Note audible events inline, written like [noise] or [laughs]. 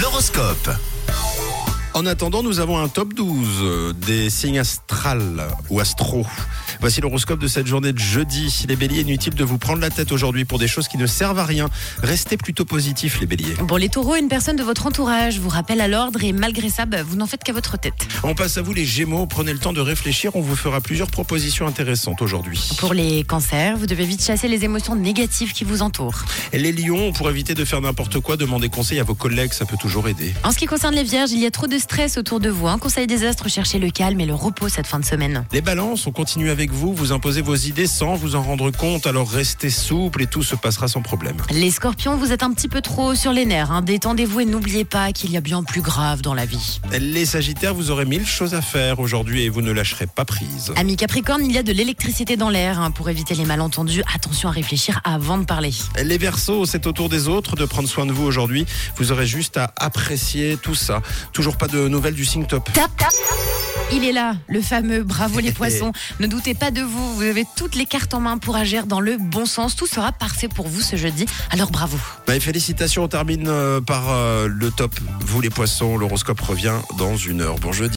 L'horoscope. En attendant, nous avons un top 12 euh, des signes astrales ou astro. Voici l'horoscope de cette journée de jeudi. Les béliers, inutile de vous prendre la tête aujourd'hui pour des choses qui ne servent à rien. Restez plutôt positifs, les béliers. Pour les taureaux, une personne de votre entourage vous rappelle à l'ordre et malgré ça, bah, vous n'en faites qu'à votre tête. On passe à vous, les gémeaux. Prenez le temps de réfléchir. On vous fera plusieurs propositions intéressantes aujourd'hui. Pour les cancers, vous devez vite chasser les émotions négatives qui vous entourent. Et les lions, pour éviter de faire n'importe quoi, demandez conseil à vos collègues. Ça peut toujours aider. En ce qui concerne les vierges, il y a trop de stress autour de vous. Un conseil des astres, cherchez le calme et le repos cette fin de semaine. Les balances, on continue avec vous. Vous imposez vos idées sans vous en rendre compte. Alors restez souple et tout se passera sans problème. Les scorpions, vous êtes un petit peu trop sur les nerfs. hein. Détendez-vous et n'oubliez pas qu'il y a bien plus grave dans la vie. Les sagittaires, vous aurez mille choses à faire aujourd'hui et vous ne lâcherez pas prise. Amis Capricorne, il y a de l'électricité dans l'air. hein. Pour éviter les malentendus, attention à réfléchir avant de parler. Les Verseaux, c'est au tour des autres de prendre soin de vous aujourd'hui. Vous aurez juste à apprécier tout ça. Toujours pas de nouvelles du signe top. Tap, tap. Il est là, le fameux bravo les [laughs] poissons. ne doutez pas de vous, vous avez toutes les cartes en main pour agir dans le bon sens. Tout sera parfait pour vous ce jeudi. Alors bravo. Bah, et félicitations, on termine euh, par euh, le top. Vous les poissons, l'horoscope revient dans une heure. Bon jeudi.